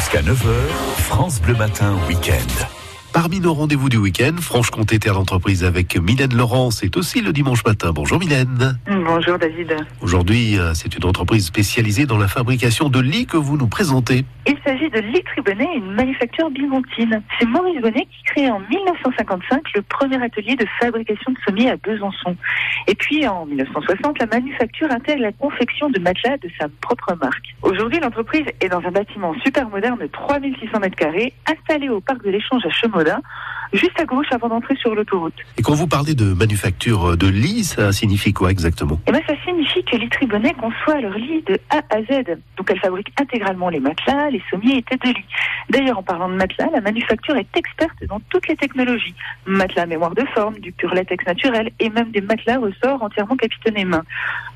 Jusqu'à 9h, France Bleu Matin Week-end. Parmi nos rendez-vous du week-end, Franche-Comté Terre d'entreprise avec Mylène Laurent, c'est aussi le dimanche matin. Bonjour Mylène. Bonjour David. Aujourd'hui, euh, c'est une entreprise spécialisée dans la fabrication de lits que vous nous présentez. Il s'agit de Lit Tribonnet, une manufacture bivontine. C'est Maurice Bonnet qui crée en 1955 le premier atelier de fabrication de sommiers à Besançon. Et puis en 1960, la manufacture intègre la confection de matelas de sa propre marque. Aujourd'hui, l'entreprise est dans un bâtiment super moderne de 3600 mètres carrés, installé au parc de l'échange à Chemin juste à gauche avant d'entrer sur l'autoroute. Et quand vous parlez de manufacture de lits, ça signifie quoi exactement? Eh ben, ça signifie que Litribonnet conçoit leur lit de A à Z. Donc elle fabrique intégralement les matelas, les sommiers et têtes de lit. D'ailleurs, en parlant de matelas, la manufacture est experte dans toutes les technologies. Matelas mémoire de forme, du pur latex naturel et même des matelas ressort entièrement capitonnés main.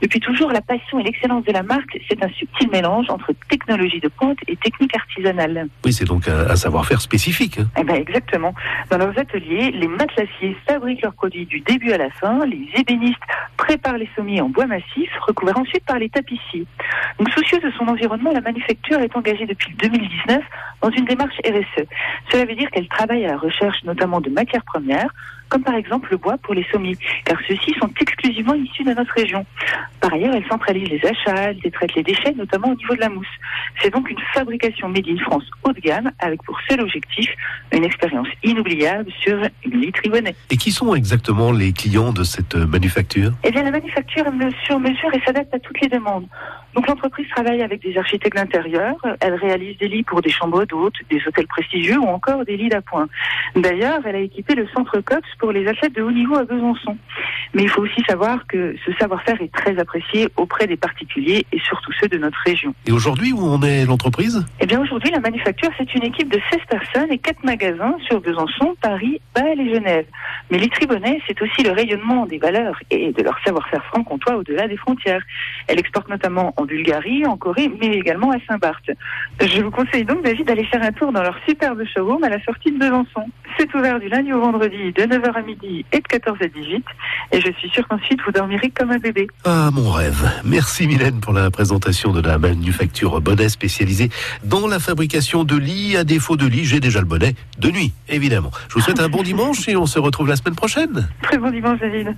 Depuis toujours, la passion et l'excellence de la marque, c'est un subtil mélange entre technologie de pointe et technique artisanale. Oui, c'est donc un, un savoir-faire spécifique. hein. Eh ben exactement. Dans leurs ateliers, les matelassiers fabriquent leurs produits du début à la fin, les ébénistes préparent les sommiers en bois massif, recouverts ensuite par les tapissiers. Donc soucieuse de son environnement, la manufacture est engagée depuis 2019 dans une démarche RSE. Cela veut dire qu'elle travaille à la recherche notamment de matières premières, comme par exemple le bois pour les sommiers, car ceux-ci sont exclusivement issus de notre région. Par ailleurs, elle centralise les achats, elle détraite les déchets, notamment au niveau de la mousse. C'est donc une fabrication made in France haut de gamme, avec pour seul objectif une expérience inoubliable sur une lit Tribonnet. Et qui sont exactement les clients de cette euh, manufacture? Eh bien, la manufacture est sur mesure et s'adapte à toutes les demandes. Donc, l'entreprise travaille avec des architectes d'intérieur. Elle réalise des lits pour des chambres d'hôtes, des hôtels prestigieux ou encore des lits d'appoint. D'ailleurs, elle a équipé le centre COPS pour les athlètes de haut niveau à Besançon. Mais il faut aussi savoir que ce savoir-faire est très apprécié auprès des particuliers et surtout ceux de notre région. Et aujourd'hui, où en est l'entreprise? Eh bien, aujourd'hui, la manufacture, c'est une équipe de 16 personnes et 4 magasins sur Besançon, Paris, Bâle et Genève. Mais les Tribonnais, c'est aussi le rayonnement des valeurs et de leur savoir-faire franc-comtois au-delà des frontières. Elle exporte notamment en Bulgarie, en Corée, mais également à Saint-Barth. Je vous conseille donc, David, d'aller faire un tour dans leur superbe showroom à la sortie de Besançon. C'est ouvert du lundi au vendredi de 9h à midi et de 14 à 18. Et je suis sûre qu'ensuite vous dormirez comme un bébé. Ah, mon rêve. Merci Mylène pour la présentation de la manufacture Bonnet spécialisée dans la fabrication de lits. À défaut de lit, j'ai déjà le bonnet de nuit, évidemment. Je vous souhaite un bon dimanche et on se retrouve la semaine prochaine. Très bon dimanche, David.